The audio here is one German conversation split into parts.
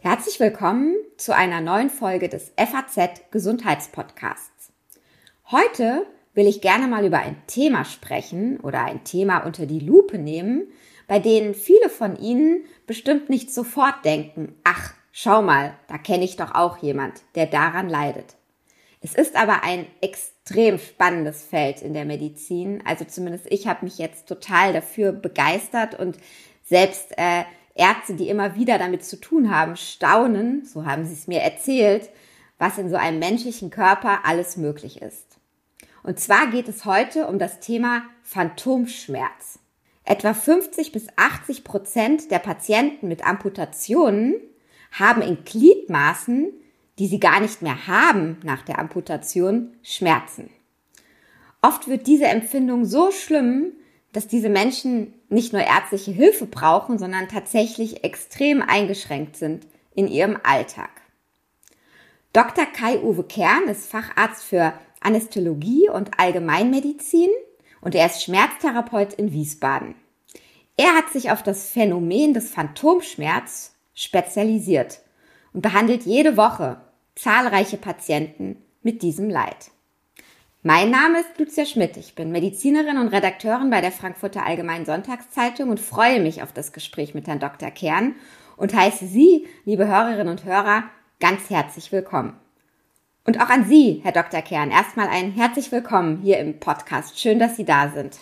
Herzlich willkommen zu einer neuen Folge des FAZ Gesundheitspodcasts. Heute will ich gerne mal über ein Thema sprechen oder ein Thema unter die Lupe nehmen, bei denen viele von Ihnen bestimmt nicht sofort denken, ach, schau mal, da kenne ich doch auch jemand, der daran leidet. Es ist aber ein extrem spannendes Feld in der Medizin. Also zumindest ich habe mich jetzt total dafür begeistert und selbst äh, Ärzte, die immer wieder damit zu tun haben, staunen, so haben sie es mir erzählt, was in so einem menschlichen Körper alles möglich ist. Und zwar geht es heute um das Thema Phantomschmerz. Etwa 50 bis 80 Prozent der Patienten mit Amputationen haben in Gliedmaßen, die sie gar nicht mehr haben nach der Amputation, Schmerzen. Oft wird diese Empfindung so schlimm, dass diese Menschen nicht nur ärztliche Hilfe brauchen, sondern tatsächlich extrem eingeschränkt sind in ihrem Alltag. Dr. Kai-Uwe Kern ist Facharzt für Anästhesiologie und Allgemeinmedizin und er ist Schmerztherapeut in Wiesbaden. Er hat sich auf das Phänomen des Phantomschmerz spezialisiert und behandelt jede Woche zahlreiche Patienten mit diesem Leid. Mein Name ist Lucia Schmidt. Ich bin Medizinerin und Redakteurin bei der Frankfurter Allgemeinen Sonntagszeitung und freue mich auf das Gespräch mit Herrn Dr. Kern und heiße Sie, liebe Hörerinnen und Hörer, ganz herzlich willkommen. Und auch an Sie, Herr Dr. Kern, erstmal ein herzlich willkommen hier im Podcast. Schön, dass Sie da sind.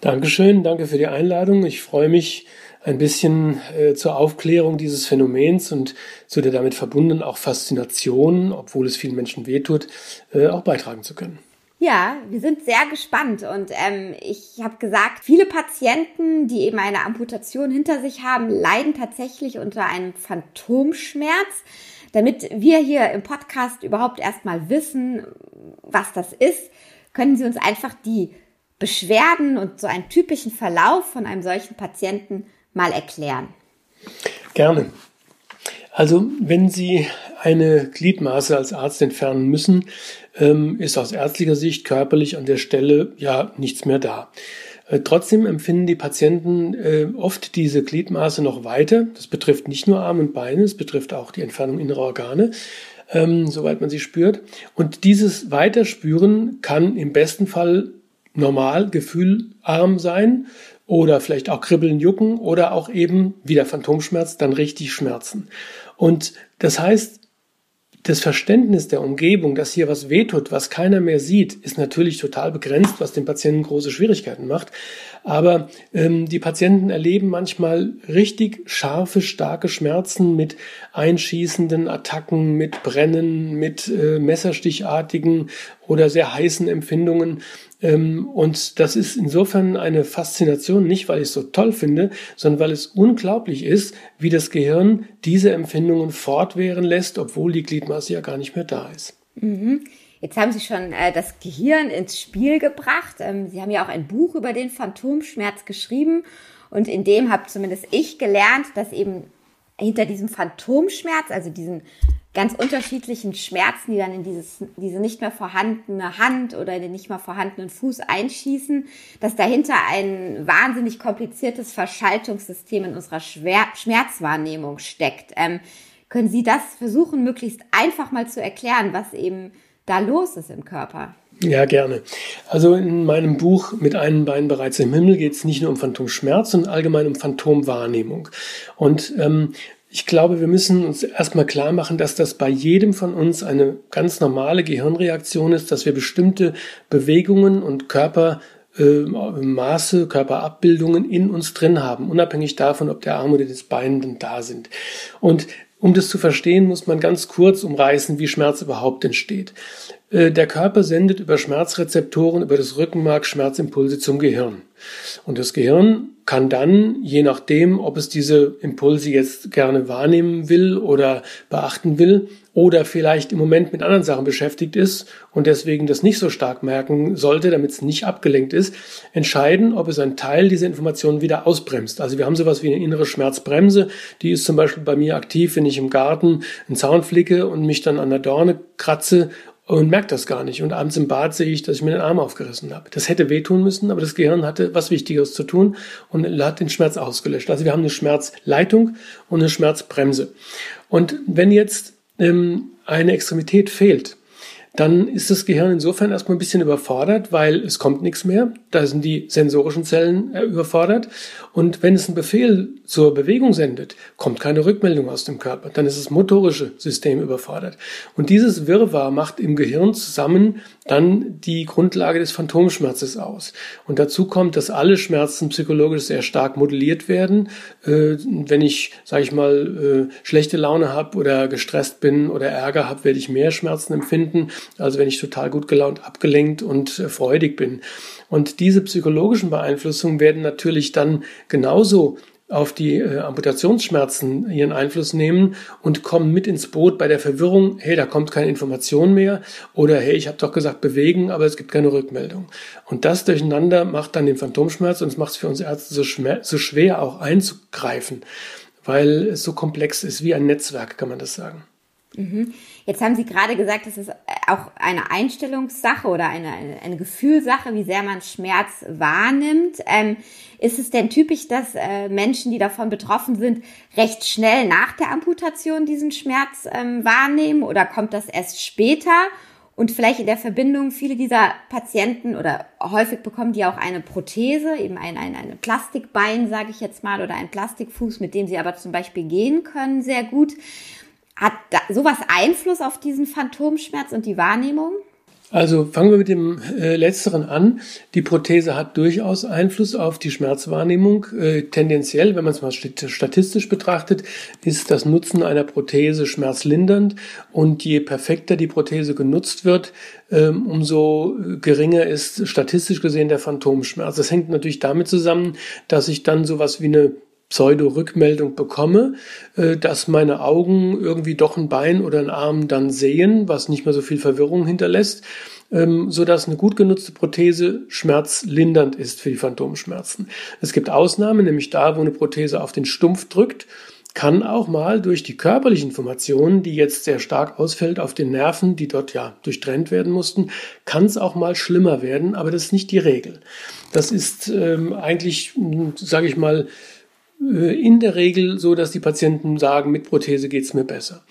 Dankeschön, danke für die Einladung. Ich freue mich, ein bisschen äh, zur Aufklärung dieses Phänomens und zu der damit verbundenen auch Faszination, obwohl es vielen Menschen wehtut, äh, auch beitragen zu können. Ja, wir sind sehr gespannt und ähm, ich habe gesagt, viele Patienten, die eben eine Amputation hinter sich haben, leiden tatsächlich unter einem Phantomschmerz. Damit wir hier im Podcast überhaupt erstmal wissen, was das ist, können Sie uns einfach die Beschwerden und so einen typischen Verlauf von einem solchen Patienten mal erklären. Gerne. Also, wenn Sie eine Gliedmaße als Arzt entfernen müssen, ähm, ist aus ärztlicher Sicht körperlich an der Stelle ja nichts mehr da. Äh, trotzdem empfinden die Patienten äh, oft diese Gliedmaße noch weiter. Das betrifft nicht nur Arme und Beine, es betrifft auch die Entfernung innerer Organe, ähm, soweit man sie spürt. Und dieses Weiterspüren kann im besten Fall normal gefühlarm sein oder vielleicht auch kribbeln, jucken oder auch eben, wie der Phantomschmerz, dann richtig schmerzen. Und das heißt, das Verständnis der Umgebung, dass hier was wehtut, was keiner mehr sieht, ist natürlich total begrenzt, was den Patienten große Schwierigkeiten macht. Aber ähm, die Patienten erleben manchmal richtig scharfe, starke Schmerzen mit einschießenden Attacken, mit Brennen, mit äh, messerstichartigen oder sehr heißen Empfindungen. Ähm, und das ist insofern eine Faszination, nicht weil ich es so toll finde, sondern weil es unglaublich ist, wie das Gehirn diese Empfindungen fortwähren lässt, obwohl die Gliedmaße ja gar nicht mehr da ist. Mhm. Jetzt haben Sie schon äh, das Gehirn ins Spiel gebracht. Ähm, Sie haben ja auch ein Buch über den Phantomschmerz geschrieben. Und in dem habe zumindest ich gelernt, dass eben hinter diesem Phantomschmerz, also diesen ganz unterschiedlichen Schmerzen, die dann in dieses, diese nicht mehr vorhandene Hand oder in den nicht mehr vorhandenen Fuß einschießen, dass dahinter ein wahnsinnig kompliziertes Verschaltungssystem in unserer Schwer Schmerzwahrnehmung steckt. Ähm, können Sie das versuchen, möglichst einfach mal zu erklären, was eben da los ist im Körper? Ja, gerne. Also in meinem Buch mit einem Bein bereits im Himmel geht es nicht nur um Phantomschmerz, sondern allgemein um Phantomwahrnehmung. Und ähm, ich glaube, wir müssen uns erstmal klar machen, dass das bei jedem von uns eine ganz normale Gehirnreaktion ist, dass wir bestimmte Bewegungen und Körpermaße, äh, Körperabbildungen in uns drin haben, unabhängig davon, ob der Arm oder das Bein dann da sind. Und um das zu verstehen, muss man ganz kurz umreißen, wie Schmerz überhaupt entsteht. Äh, der Körper sendet über Schmerzrezeptoren, über das Rückenmark Schmerzimpulse zum Gehirn. Und das Gehirn kann dann, je nachdem, ob es diese Impulse jetzt gerne wahrnehmen will oder beachten will oder vielleicht im Moment mit anderen Sachen beschäftigt ist und deswegen das nicht so stark merken sollte, damit es nicht abgelenkt ist, entscheiden, ob es einen Teil dieser Informationen wieder ausbremst. Also wir haben sowas wie eine innere Schmerzbremse, die ist zum Beispiel bei mir aktiv, wenn ich im Garten einen Zaun flicke und mich dann an der Dorne kratze und merke das gar nicht. Und abends im Bad sehe ich, dass ich mir den Arm aufgerissen habe. Das hätte wehtun müssen, aber das Gehirn hatte was Wichtigeres zu tun und hat den Schmerz ausgelöscht. Also wir haben eine Schmerzleitung und eine Schmerzbremse. Und wenn jetzt ähm, eine Extremität fehlt, dann ist das Gehirn insofern erstmal ein bisschen überfordert, weil es kommt nichts mehr. Da sind die sensorischen Zellen äh, überfordert. Und wenn es einen Befehl zur Bewegung sendet, kommt keine Rückmeldung aus dem Körper. Dann ist das motorische System überfordert. Und dieses Wirrwarr macht im Gehirn zusammen dann die Grundlage des Phantomschmerzes aus. Und dazu kommt, dass alle Schmerzen psychologisch sehr stark modelliert werden. Äh, wenn ich, sage ich mal, äh, schlechte Laune habe oder gestresst bin oder Ärger habe, werde ich mehr Schmerzen empfinden, als wenn ich total gut gelaunt, abgelenkt und äh, freudig bin. Und diese psychologischen Beeinflussungen werden natürlich dann genauso auf die äh, Amputationsschmerzen ihren Einfluss nehmen und kommen mit ins Boot bei der Verwirrung, hey, da kommt keine Information mehr oder hey, ich habe doch gesagt bewegen, aber es gibt keine Rückmeldung. Und das durcheinander macht dann den Phantomschmerz und es macht es für uns Ärzte so, so schwer auch einzugreifen, weil es so komplex ist, wie ein Netzwerk, kann man das sagen. Mhm. Jetzt haben Sie gerade gesagt, es ist auch eine Einstellungssache oder eine, eine, eine Gefühlsache, wie sehr man Schmerz wahrnimmt. Ähm, ist es denn typisch, dass äh, Menschen, die davon betroffen sind, recht schnell nach der Amputation diesen Schmerz ähm, wahrnehmen oder kommt das erst später? Und vielleicht in der Verbindung, viele dieser Patienten oder häufig bekommen die auch eine Prothese, eben ein, ein, ein Plastikbein, sage ich jetzt mal, oder ein Plastikfuß, mit dem sie aber zum Beispiel gehen können, sehr gut. Hat da sowas Einfluss auf diesen Phantomschmerz und die Wahrnehmung? Also fangen wir mit dem äh, letzteren an. Die Prothese hat durchaus Einfluss auf die Schmerzwahrnehmung. Äh, tendenziell, wenn man es mal statistisch betrachtet, ist das Nutzen einer Prothese schmerzlindernd und je perfekter die Prothese genutzt wird, ähm, umso geringer ist statistisch gesehen der Phantomschmerz. Das hängt natürlich damit zusammen, dass ich dann sowas wie eine Pseudo-Rückmeldung bekomme, äh, dass meine Augen irgendwie doch ein Bein oder einen Arm dann sehen, was nicht mehr so viel Verwirrung hinterlässt, ähm, so dass eine gut genutzte Prothese schmerzlindernd ist für die Phantomschmerzen. Es gibt Ausnahmen, nämlich da, wo eine Prothese auf den Stumpf drückt, kann auch mal durch die körperliche Information, die jetzt sehr stark ausfällt auf den Nerven, die dort ja durchtrennt werden mussten, kann es auch mal schlimmer werden, aber das ist nicht die Regel. Das ist ähm, eigentlich, sage ich mal, in der Regel so, dass die Patienten sagen, mit Prothese geht's mir besser.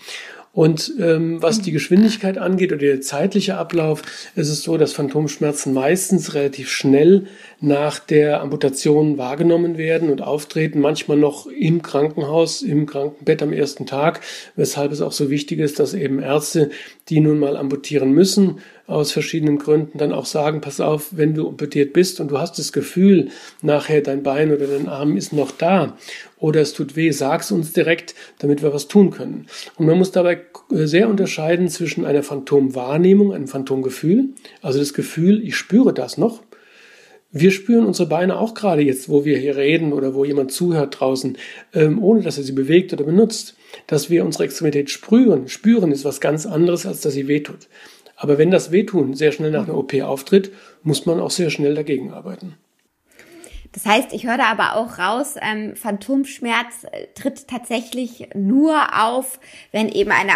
Und ähm, was die Geschwindigkeit angeht oder der zeitliche Ablauf, ist es so, dass Phantomschmerzen meistens relativ schnell nach der Amputation wahrgenommen werden und auftreten, manchmal noch im Krankenhaus, im Krankenbett am ersten Tag, weshalb es auch so wichtig ist, dass eben Ärzte, die nun mal amputieren müssen, aus verschiedenen Gründen dann auch sagen, pass auf, wenn du amputiert bist und du hast das Gefühl, nachher dein Bein oder dein Arm ist noch da oder es tut weh, sag's uns direkt, damit wir was tun können. Und man muss dabei sehr unterscheiden zwischen einer Phantomwahrnehmung, einem Phantomgefühl, also das Gefühl, ich spüre das noch, wir spüren unsere Beine auch gerade jetzt, wo wir hier reden oder wo jemand zuhört draußen, ähm, ohne dass er sie bewegt oder benutzt. Dass wir unsere Extremität spüren, spüren ist was ganz anderes, als dass sie wehtut. Aber wenn das Wehtun sehr schnell nach einer OP auftritt, muss man auch sehr schnell dagegen arbeiten. Das heißt, ich höre da aber auch raus, ähm, Phantomschmerz äh, tritt tatsächlich nur auf, wenn eben eine,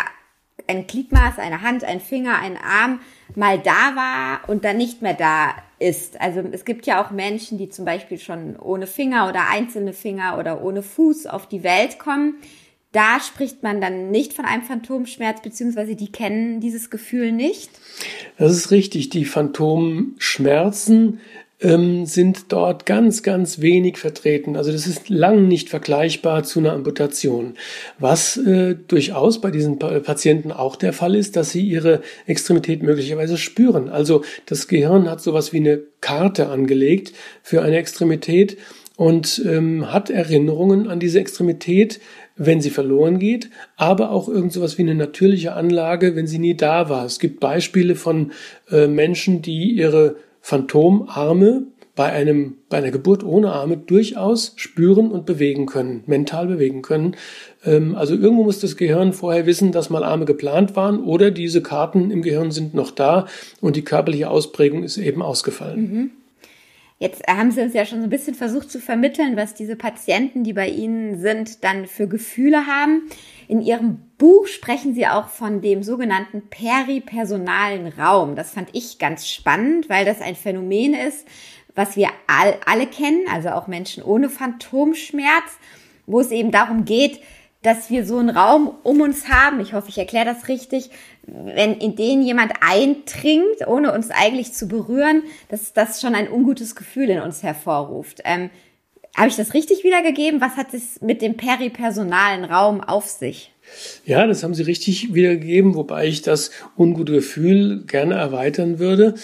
ein Gliedmaß, eine Hand, ein Finger, ein Arm mal da war und dann nicht mehr da ist. Also es gibt ja auch Menschen, die zum Beispiel schon ohne Finger oder einzelne Finger oder ohne Fuß auf die Welt kommen. Da spricht man dann nicht von einem Phantomschmerz, beziehungsweise die kennen dieses Gefühl nicht. Das ist richtig. Die Phantomschmerzen ähm, sind dort ganz, ganz wenig vertreten. Also das ist lang nicht vergleichbar zu einer Amputation. Was äh, durchaus bei diesen Patienten auch der Fall ist, dass sie ihre Extremität möglicherweise spüren. Also das Gehirn hat sowas wie eine Karte angelegt für eine Extremität und ähm, hat Erinnerungen an diese Extremität, wenn sie verloren geht, aber auch irgend sowas wie eine natürliche Anlage, wenn sie nie da war. Es gibt Beispiele von äh, Menschen, die ihre Phantomarme bei einem, bei einer Geburt ohne Arme durchaus spüren und bewegen können, mental bewegen können. Ähm, also irgendwo muss das Gehirn vorher wissen, dass mal Arme geplant waren oder diese Karten im Gehirn sind noch da und die körperliche Ausprägung ist eben ausgefallen. Mhm. Jetzt haben Sie uns ja schon so ein bisschen versucht zu vermitteln, was diese Patienten, die bei Ihnen sind, dann für Gefühle haben. In Ihrem Buch sprechen Sie auch von dem sogenannten peripersonalen Raum. Das fand ich ganz spannend, weil das ein Phänomen ist, was wir all, alle kennen, also auch Menschen ohne Phantomschmerz, wo es eben darum geht, dass wir so einen Raum um uns haben, ich hoffe, ich erkläre das richtig, wenn in den jemand eindringt, ohne uns eigentlich zu berühren, dass das schon ein ungutes Gefühl in uns hervorruft. Ähm, Habe ich das richtig wiedergegeben? Was hat es mit dem peripersonalen Raum auf sich? Ja, das haben Sie richtig wiedergegeben, wobei ich das ungute Gefühl gerne erweitern würde.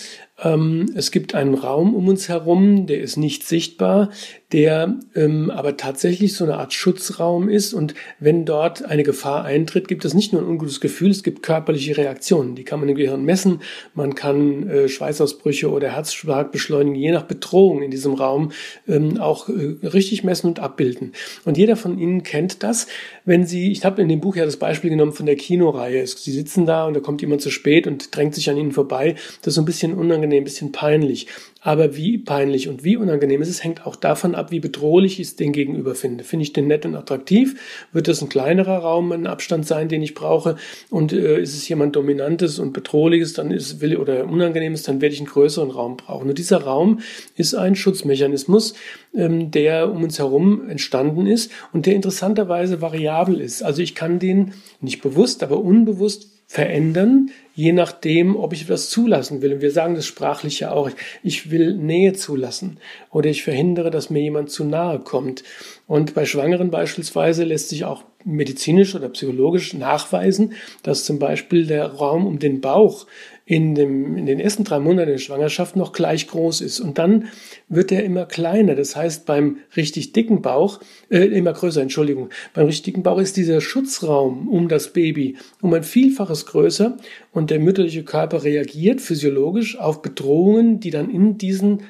Ähm, es gibt einen Raum um uns herum, der ist nicht sichtbar, der ähm, aber tatsächlich so eine Art Schutzraum ist. Und wenn dort eine Gefahr eintritt, gibt es nicht nur ein ungutes Gefühl, es gibt körperliche Reaktionen. Die kann man im Gehirn messen. Man kann äh, Schweißausbrüche oder Herzschlag beschleunigen, je nach Bedrohung in diesem Raum ähm, auch äh, richtig messen und abbilden. Und jeder von Ihnen kennt das, wenn Sie, ich habe in dem Buch ja das Beispiel genommen von der Kinoreihe. Sie sitzen da und da kommt jemand zu spät und drängt sich an Ihnen vorbei. Das ist so ein bisschen unangenehm unangenehm, bisschen peinlich. Aber wie peinlich und wie unangenehm ist es, hängt auch davon ab, wie bedrohlich ich es den Gegenüber finde. Finde ich den nett und attraktiv? Wird das ein kleinerer Raum, ein Abstand sein, den ich brauche? Und äh, ist es jemand Dominantes und Bedrohliches, dann ist will oder Unangenehmes, dann werde ich einen größeren Raum brauchen. Und dieser Raum ist ein Schutzmechanismus, ähm, der um uns herum entstanden ist und der interessanterweise variabel ist. Also ich kann den nicht bewusst, aber unbewusst verändern, je nachdem, ob ich etwas zulassen will. Und wir sagen das sprachlich ja auch. Ich will Nähe zulassen oder ich verhindere, dass mir jemand zu nahe kommt. Und bei Schwangeren beispielsweise lässt sich auch medizinisch oder psychologisch nachweisen, dass zum Beispiel der Raum um den Bauch in, dem, in den ersten drei Monaten der Schwangerschaft noch gleich groß ist. Und dann wird er immer kleiner. Das heißt, beim richtig dicken Bauch, äh, immer größer, Entschuldigung, beim richtig dicken Bauch ist dieser Schutzraum um das Baby um ein Vielfaches größer und der mütterliche Körper reagiert physiologisch auf Bedrohungen, die dann in diesen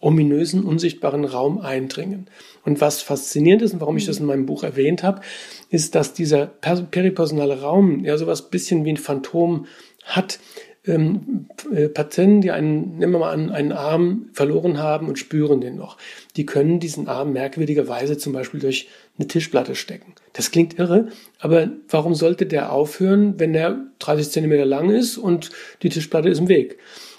ominösen, unsichtbaren Raum eindringen. Und was faszinierend ist und warum ich das in meinem Buch erwähnt habe, ist, dass dieser peripersonale Raum ja sowas bisschen wie ein Phantom hat ähm, äh, Patienten, die einen, nehmen wir mal an, einen Arm verloren haben und spüren den noch, die können diesen Arm merkwürdigerweise zum Beispiel durch eine Tischplatte stecken. Das klingt irre, aber warum sollte der aufhören, wenn der 30 Zentimeter lang ist und die Tischplatte ist im Weg?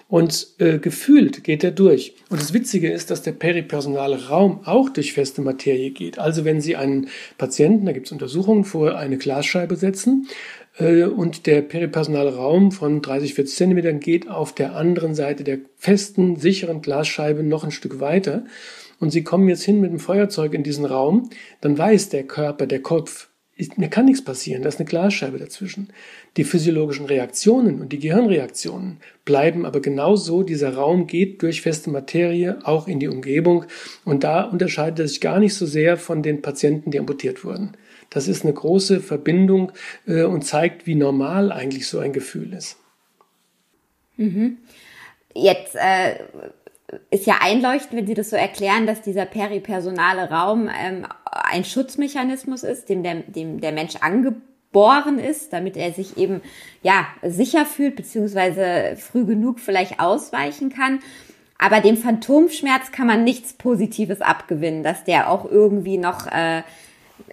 Und äh, gefühlt geht er durch. Und das Witzige ist, dass der peripersonale Raum auch durch feste Materie geht. Also wenn Sie einen Patienten, da gibt es Untersuchungen, vor eine Glasscheibe setzen, äh, und der peripersonale Raum von 30, 40 Zentimetern geht auf der anderen Seite der festen, sicheren Glasscheibe noch ein Stück weiter. Und Sie kommen jetzt hin mit dem Feuerzeug in diesen Raum, dann weiß der Körper, der Kopf, mir kann nichts passieren, da ist eine Glasscheibe dazwischen. Die physiologischen Reaktionen und die Gehirnreaktionen bleiben aber genauso. Dieser Raum geht durch feste Materie auch in die Umgebung und da unterscheidet er sich gar nicht so sehr von den Patienten, die amputiert wurden. Das ist eine große Verbindung äh, und zeigt, wie normal eigentlich so ein Gefühl ist. Mhm. Jetzt äh, ist ja einleuchtend, wenn Sie das so erklären, dass dieser peripersonale Raum ähm, ein Schutzmechanismus ist, dem der, dem der Mensch angeboren ist, damit er sich eben ja sicher fühlt beziehungsweise früh genug vielleicht ausweichen kann. Aber dem Phantomschmerz kann man nichts Positives abgewinnen, dass der auch irgendwie noch äh,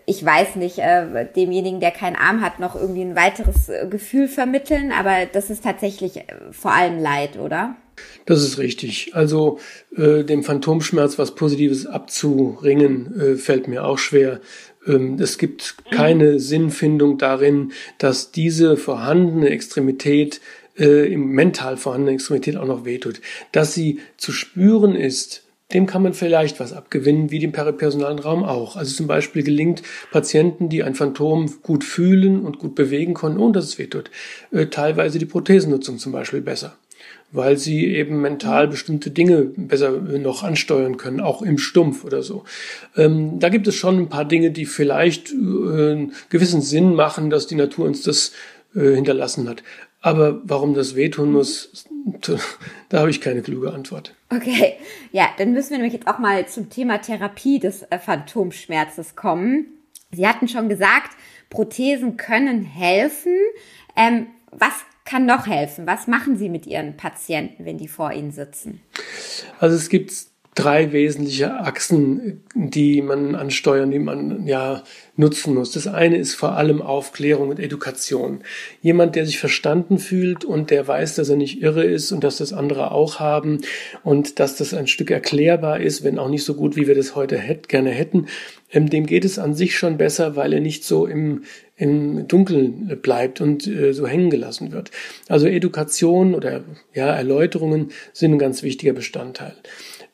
ich weiß nicht, äh, demjenigen, der keinen Arm hat, noch irgendwie ein weiteres äh, Gefühl vermitteln, aber das ist tatsächlich äh, vor allem Leid, oder? Das ist richtig. Also äh, dem Phantomschmerz was Positives abzuringen, äh, fällt mir auch schwer. Ähm, es gibt keine Sinnfindung darin, dass diese vorhandene Extremität äh, im mental vorhandene Extremität auch noch wehtut. Dass sie zu spüren ist, dem kann man vielleicht was abgewinnen, wie dem peripersonalen Raum auch. Also zum Beispiel gelingt Patienten, die ein Phantom gut fühlen und gut bewegen können, ohne dass es wehtut, äh, teilweise die Prothesennutzung zum Beispiel besser weil sie eben mental bestimmte Dinge besser noch ansteuern können, auch im Stumpf oder so. Ähm, da gibt es schon ein paar Dinge, die vielleicht äh, einen gewissen Sinn machen, dass die Natur uns das äh, hinterlassen hat. Aber warum das wehtun muss, da habe ich keine kluge Antwort. Okay, ja, dann müssen wir nämlich jetzt auch mal zum Thema Therapie des äh, Phantomschmerzes kommen. Sie hatten schon gesagt, Prothesen können helfen. Ähm, was kann noch helfen? Was machen Sie mit Ihren Patienten, wenn die vor Ihnen sitzen? Also es gibt drei wesentliche Achsen, die man ansteuern, die man ja nutzen muss. Das eine ist vor allem Aufklärung und Education. Jemand, der sich verstanden fühlt und der weiß, dass er nicht irre ist und dass das andere auch haben und dass das ein Stück erklärbar ist, wenn auch nicht so gut, wie wir das heute hätt, gerne hätten, ähm, dem geht es an sich schon besser, weil er nicht so im, im Dunkeln bleibt und äh, so hängen gelassen wird. Also Education oder ja, Erläuterungen sind ein ganz wichtiger Bestandteil.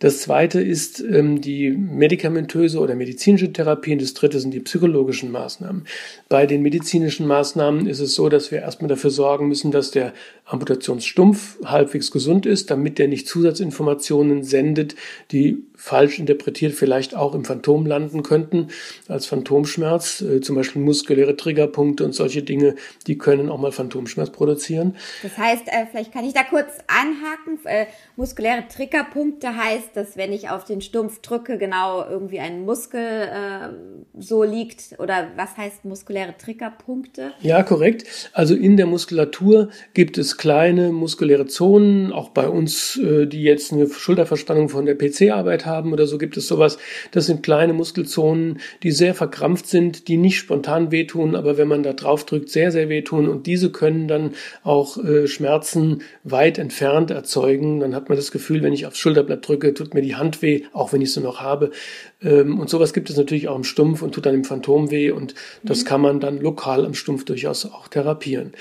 Das zweite ist ähm, die medikamentöse oder medizinische Therapie und das dritte sind die psychologischen Maßnahmen. Bei den medizinischen Maßnahmen ist es so, dass wir erstmal dafür sorgen müssen, dass der Amputationsstumpf halbwegs gesund ist, damit der nicht Zusatzinformationen sendet, die falsch interpretiert vielleicht auch im Phantom landen könnten, als Phantomschmerz, äh, zum Beispiel muskuläre Triggerpunkte und solche Dinge, die können auch mal Phantomschmerz produzieren. Das heißt, äh, vielleicht kann ich da kurz anhaken, äh, muskuläre Triggerpunkte heißt, dass wenn ich auf den Stumpf drücke, genau irgendwie ein Muskel äh, so liegt, oder was heißt muskuläre Triggerpunkte? Ja, korrekt. Also in der Muskulatur gibt es kleine muskuläre Zonen, auch bei uns, äh, die jetzt eine Schulterverspannung von der PC-Arbeit haben oder so, gibt es sowas. Das sind kleine Muskelzonen, die sehr verkrampft sind, die nicht spontan wehtun, aber wenn man da drauf drückt, sehr, sehr wehtun. Und diese können dann auch äh, Schmerzen weit entfernt erzeugen. Dann hat man das Gefühl, wenn ich aufs Schulterblatt drücke, tut mir die Hand weh, auch wenn ich sie noch habe. Ähm, und sowas gibt es natürlich auch im Stumpf und tut dann im Phantom weh. Und das mhm. kann man dann lokal am Stumpf durchaus auch therapieren.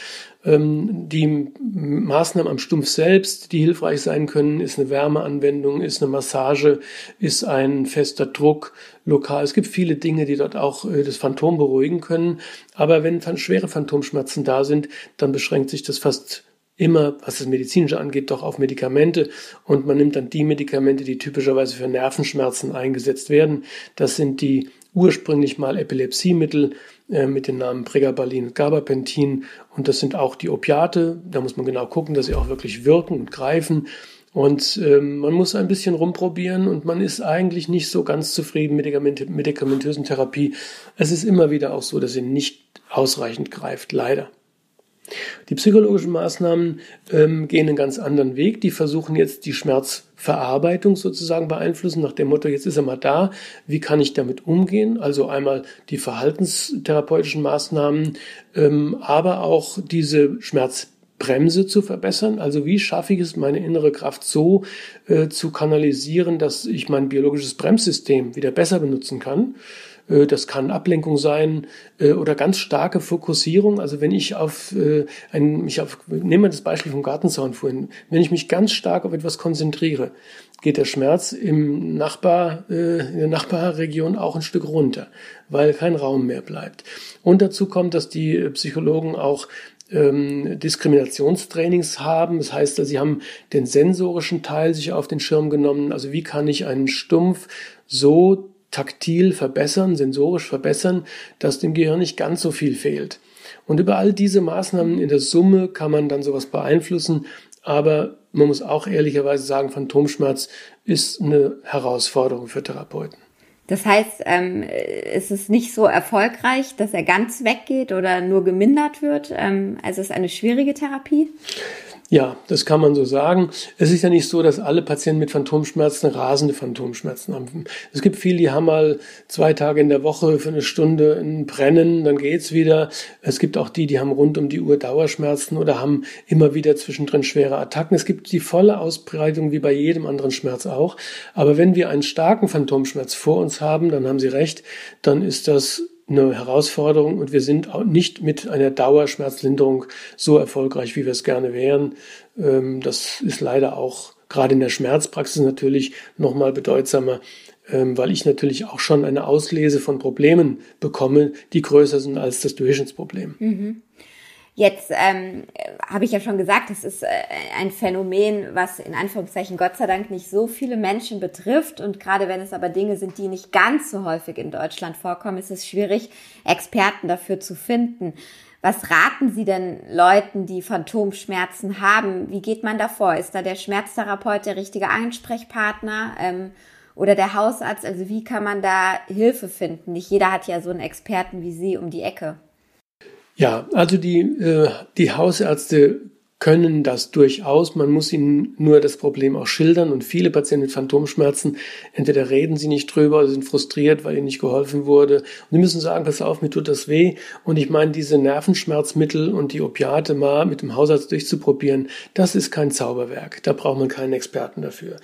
Ähm, die Maßnahmen am Stumpf selbst, die hilfreich sein können, ist eine Wärmeanwendung, ist eine Massage, ist ein fester Druck lokal. Es gibt viele Dinge, die dort auch äh, das Phantom beruhigen können. Aber wenn schwere Phantomschmerzen da sind, dann beschränkt sich das fast immer, was das Medizinische angeht, doch auf Medikamente und man nimmt dann die Medikamente, die typischerweise für Nervenschmerzen eingesetzt werden. Das sind die ursprünglich mal Epilepsiemittel, äh, mit den Namen Pregabalin und Gabapentin. Und das sind auch die Opiate. Da muss man genau gucken, dass sie auch wirklich wirken und greifen. Und ähm, man muss ein bisschen rumprobieren und man ist eigentlich nicht so ganz zufrieden mit der medikamentösen Therapie. Es ist immer wieder auch so, dass sie nicht ausreichend greift, leider. Die psychologischen Maßnahmen ähm, gehen einen ganz anderen Weg. Die versuchen jetzt die Schmerzverarbeitung sozusagen beeinflussen, nach dem Motto, jetzt ist er mal da, wie kann ich damit umgehen? Also einmal die verhaltenstherapeutischen Maßnahmen, ähm, aber auch diese Schmerzbremse zu verbessern. Also wie schaffe ich es, meine innere Kraft so äh, zu kanalisieren, dass ich mein biologisches Bremssystem wieder besser benutzen kann. Äh, das kann Ablenkung sein äh, oder ganz starke Fokussierung. Also wenn ich auf äh, ein, mich auf, nehmen wir das Beispiel vom Gartenzaun vorhin, wenn ich mich ganz stark auf etwas konzentriere, geht der Schmerz im Nachbar, in der Nachbarregion auch ein Stück runter, weil kein Raum mehr bleibt. Und dazu kommt, dass die Psychologen auch ähm, Diskriminationstrainings haben. Das heißt, sie haben den sensorischen Teil sich auf den Schirm genommen. Also wie kann ich einen Stumpf so taktil verbessern, sensorisch verbessern, dass dem Gehirn nicht ganz so viel fehlt. Und über all diese Maßnahmen in der Summe kann man dann sowas beeinflussen. Aber man muss auch ehrlicherweise sagen, Phantomschmerz ist eine Herausforderung für Therapeuten. Das heißt, ähm, ist es nicht so erfolgreich, dass er ganz weggeht oder nur gemindert wird? Ähm, also ist es eine schwierige Therapie? Ja, das kann man so sagen. Es ist ja nicht so, dass alle Patienten mit Phantomschmerzen rasende Phantomschmerzen haben. Es gibt viele, die haben mal zwei Tage in der Woche für eine Stunde ein Brennen, dann geht's wieder. Es gibt auch die, die haben rund um die Uhr Dauerschmerzen oder haben immer wieder zwischendrin schwere Attacken. Es gibt die volle Ausbreitung wie bei jedem anderen Schmerz auch. Aber wenn wir einen starken Phantomschmerz vor uns haben, dann haben Sie recht, dann ist das eine Herausforderung und wir sind auch nicht mit einer Dauerschmerzlinderung so erfolgreich, wie wir es gerne wären. Ähm, das ist leider auch gerade in der Schmerzpraxis natürlich nochmal bedeutsamer, ähm, weil ich natürlich auch schon eine Auslese von Problemen bekomme, die größer sind als das Durchschnittsproblem. Mhm. Jetzt ähm, habe ich ja schon gesagt, es ist äh, ein Phänomen, was in Anführungszeichen Gott sei Dank nicht so viele Menschen betrifft. Und gerade wenn es aber Dinge sind, die nicht ganz so häufig in Deutschland vorkommen, ist es schwierig, Experten dafür zu finden. Was raten Sie denn Leuten, die Phantomschmerzen haben? Wie geht man davor? Ist da der Schmerztherapeut der richtige Ansprechpartner? Ähm, oder der Hausarzt? Also wie kann man da Hilfe finden? Nicht jeder hat ja so einen Experten wie Sie um die Ecke. Ja, also die, äh, die Hausärzte können das durchaus. Man muss ihnen nur das Problem auch schildern. Und viele Patienten mit Phantomschmerzen, entweder reden sie nicht drüber oder sind frustriert, weil ihnen nicht geholfen wurde. Und sie müssen sagen, pass auf, mir tut das weh. Und ich meine, diese Nervenschmerzmittel und die Opiate mal mit dem Hausarzt durchzuprobieren, das ist kein Zauberwerk. Da braucht man keinen Experten dafür.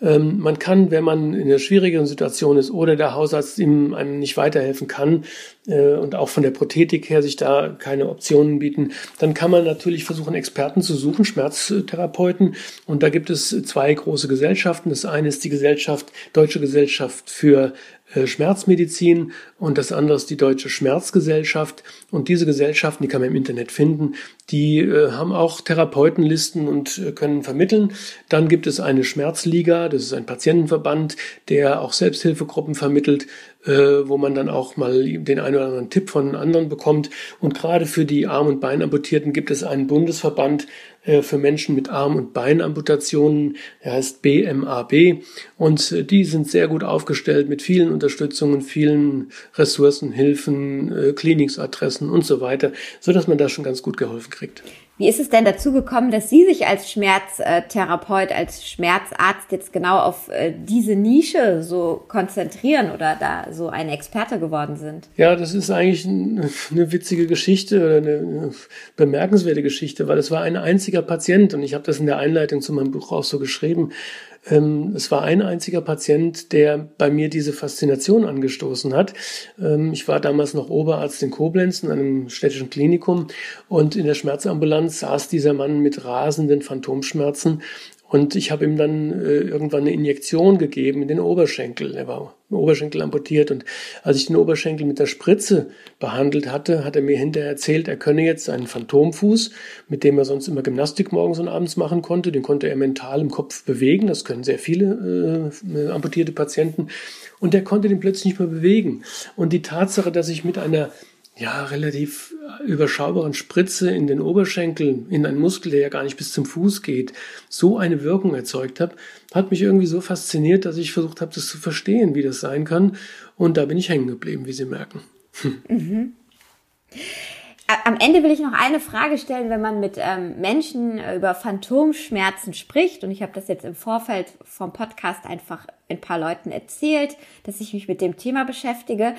Ähm, man kann, wenn man in einer schwierigeren Situation ist oder der Hausarzt ihm einem nicht weiterhelfen kann, äh, und auch von der Prothetik her sich da keine Optionen bieten, dann kann man natürlich versuchen, Experten zu suchen, Schmerztherapeuten. Und da gibt es zwei große Gesellschaften. Das eine ist die Gesellschaft, Deutsche Gesellschaft für äh, Schmerzmedizin und das andere ist die Deutsche Schmerzgesellschaft. Und diese Gesellschaften, die kann man im Internet finden, die äh, haben auch Therapeutenlisten und äh, können vermitteln. Dann gibt es eine Schmerzliga, das ist ein Patientenverband, der auch Selbsthilfegruppen vermittelt, äh, wo man dann auch mal den einen oder anderen Tipp von anderen bekommt. Und gerade für die Arm- und Beinamputierten gibt es einen Bundesverband, äh, für Menschen mit Arm- und Beinamputationen. Er heißt BMAB und äh, die sind sehr gut aufgestellt mit vielen Unterstützungen, vielen Ressourcen, Hilfen, äh, Klinikadressen und so weiter, so dass man da schon ganz gut geholfen kriegt. Wie ist es denn dazu gekommen, dass Sie sich als Schmerztherapeut, als Schmerzarzt jetzt genau auf äh, diese Nische so konzentrieren oder da so ein Experte geworden sind? Ja, das ist eigentlich eine witzige Geschichte oder eine bemerkenswerte Geschichte, weil es war ein einziger Patient und ich habe das in der Einleitung zu meinem Buch auch so geschrieben. Ähm, es war ein einziger Patient, der bei mir diese Faszination angestoßen hat. Ähm, ich war damals noch Oberarzt in Koblenz in einem städtischen Klinikum und in der Schmerzambulanz saß dieser Mann mit rasenden Phantomschmerzen und ich habe ihm dann äh, irgendwann eine Injektion gegeben in den Oberschenkel. Er war Oberschenkel amputiert und als ich den Oberschenkel mit der Spritze behandelt hatte, hat er mir hinterher erzählt, er könne jetzt einen Phantomfuß, mit dem er sonst immer Gymnastik morgens und abends machen konnte, den konnte er mental im Kopf bewegen. Das können sehr viele äh, amputierte Patienten. Und er konnte den plötzlich nicht mehr bewegen. Und die Tatsache, dass ich mit einer ja, relativ überschaubaren Spritze in den Oberschenkel, in einen Muskel, der ja gar nicht bis zum Fuß geht, so eine Wirkung erzeugt habe, hat mich irgendwie so fasziniert, dass ich versucht habe, das zu verstehen, wie das sein kann. Und da bin ich hängen geblieben, wie Sie merken. Hm. Mhm. Am Ende will ich noch eine Frage stellen, wenn man mit ähm, Menschen über Phantomschmerzen spricht. Und ich habe das jetzt im Vorfeld vom Podcast einfach ein paar Leuten erzählt, dass ich mich mit dem Thema beschäftige.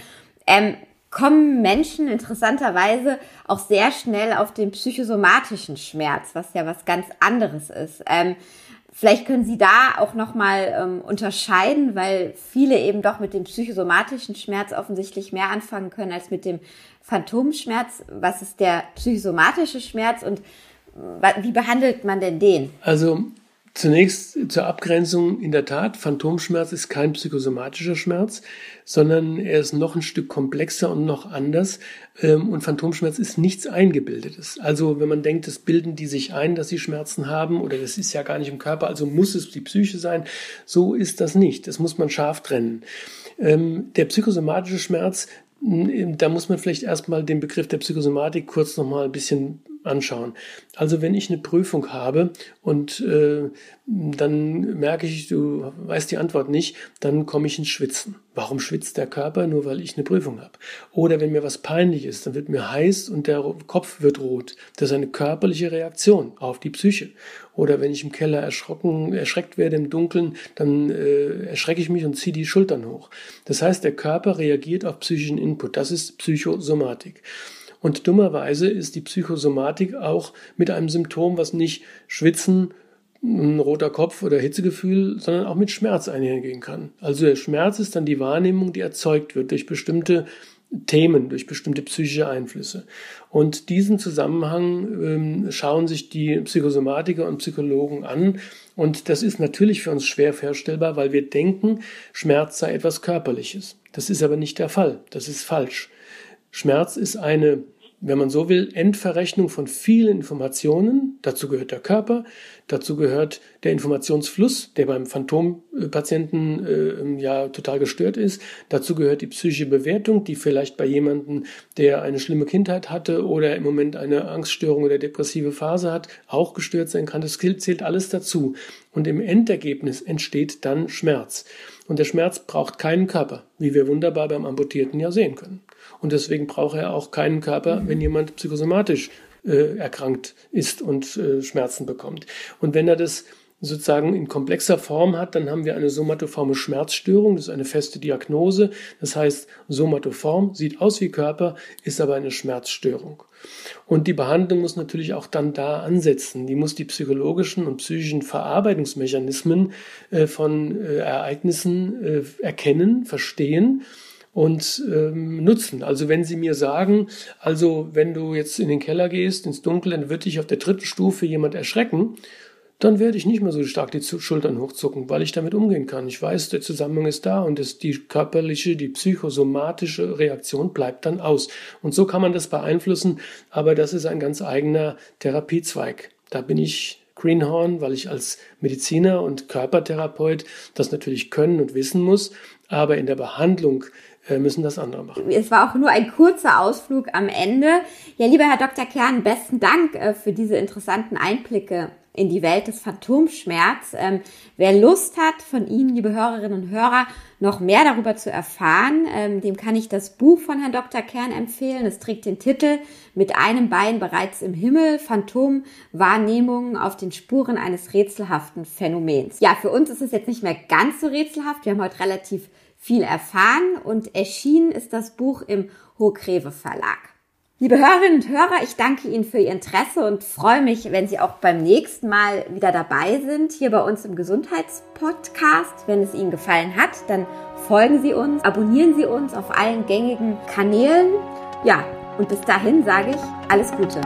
Ähm, kommen Menschen interessanterweise auch sehr schnell auf den psychosomatischen Schmerz, was ja was ganz anderes ist. Ähm, vielleicht können Sie da auch nochmal ähm, unterscheiden, weil viele eben doch mit dem psychosomatischen Schmerz offensichtlich mehr anfangen können als mit dem Phantomschmerz. Was ist der psychosomatische Schmerz und wie behandelt man denn den? Also Zunächst zur Abgrenzung. In der Tat, Phantomschmerz ist kein psychosomatischer Schmerz, sondern er ist noch ein Stück komplexer und noch anders. Ähm, und Phantomschmerz ist nichts Eingebildetes. Also wenn man denkt, das bilden die sich ein, dass sie Schmerzen haben oder das ist ja gar nicht im Körper, also muss es die Psyche sein. So ist das nicht. Das muss man scharf trennen. Ähm, der psychosomatische Schmerz, da muss man vielleicht erstmal den Begriff der Psychosomatik kurz nochmal ein bisschen anschauen. Also wenn ich eine Prüfung habe und äh, dann merke ich, du weißt die Antwort nicht, dann komme ich ins Schwitzen. Warum schwitzt der Körper? Nur weil ich eine Prüfung habe. Oder wenn mir was peinlich ist, dann wird mir heiß und der Kopf wird rot. Das ist eine körperliche Reaktion auf die Psyche. Oder wenn ich im Keller erschrocken, erschreckt werde im Dunkeln, dann äh, erschrecke ich mich und ziehe die Schultern hoch. Das heißt, der Körper reagiert auf psychischen Input. Das ist Psychosomatik. Und dummerweise ist die Psychosomatik auch mit einem Symptom, was nicht Schwitzen, ein roter Kopf oder Hitzegefühl, sondern auch mit Schmerz einhergehen kann. Also der Schmerz ist dann die Wahrnehmung, die erzeugt wird durch bestimmte Themen, durch bestimmte psychische Einflüsse. Und diesen Zusammenhang ähm, schauen sich die Psychosomatiker und Psychologen an. Und das ist natürlich für uns schwer vorstellbar, weil wir denken, Schmerz sei etwas Körperliches. Das ist aber nicht der Fall. Das ist falsch. Schmerz ist eine wenn man so will, Endverrechnung von vielen Informationen. Dazu gehört der Körper, dazu gehört der Informationsfluss, der beim Phantompatienten äh, ja total gestört ist. Dazu gehört die psychische Bewertung, die vielleicht bei jemandem, der eine schlimme Kindheit hatte oder im Moment eine Angststörung oder depressive Phase hat, auch gestört sein kann. Das zählt alles dazu. Und im Endergebnis entsteht dann Schmerz. Und der Schmerz braucht keinen Körper, wie wir wunderbar beim Amputierten ja sehen können. Und deswegen braucht er auch keinen Körper, wenn jemand psychosomatisch äh, erkrankt ist und äh, Schmerzen bekommt. Und wenn er das sozusagen in komplexer Form hat, dann haben wir eine somatoforme Schmerzstörung. Das ist eine feste Diagnose. Das heißt, somatoform sieht aus wie Körper, ist aber eine Schmerzstörung. Und die Behandlung muss natürlich auch dann da ansetzen. Die muss die psychologischen und psychischen Verarbeitungsmechanismen äh, von äh, Ereignissen äh, erkennen, verstehen und ähm, nutzen. Also wenn Sie mir sagen, also wenn du jetzt in den Keller gehst, ins Dunkel, dann wird dich auf der dritten Stufe jemand erschrecken dann werde ich nicht mehr so stark die Schultern hochzucken, weil ich damit umgehen kann. Ich weiß, der Zusammenhang ist da und das, die körperliche, die psychosomatische Reaktion bleibt dann aus. Und so kann man das beeinflussen, aber das ist ein ganz eigener Therapiezweig. Da bin ich Greenhorn, weil ich als Mediziner und Körpertherapeut das natürlich können und wissen muss, aber in der Behandlung äh, müssen das andere machen. Es war auch nur ein kurzer Ausflug am Ende. Ja, lieber Herr Dr. Kern, besten Dank äh, für diese interessanten Einblicke in die Welt des Phantomschmerz. Ähm, wer Lust hat, von Ihnen, liebe Hörerinnen und Hörer, noch mehr darüber zu erfahren, ähm, dem kann ich das Buch von Herrn Dr. Kern empfehlen. Es trägt den Titel Mit einem Bein bereits im Himmel, Phantomwahrnehmungen auf den Spuren eines rätselhaften Phänomens. Ja, für uns ist es jetzt nicht mehr ganz so rätselhaft. Wir haben heute relativ viel erfahren und erschienen ist das Buch im Hochgreve Verlag. Liebe Hörerinnen und Hörer, ich danke Ihnen für Ihr Interesse und freue mich, wenn Sie auch beim nächsten Mal wieder dabei sind, hier bei uns im Gesundheitspodcast. Wenn es Ihnen gefallen hat, dann folgen Sie uns, abonnieren Sie uns auf allen gängigen Kanälen. Ja, und bis dahin sage ich alles Gute.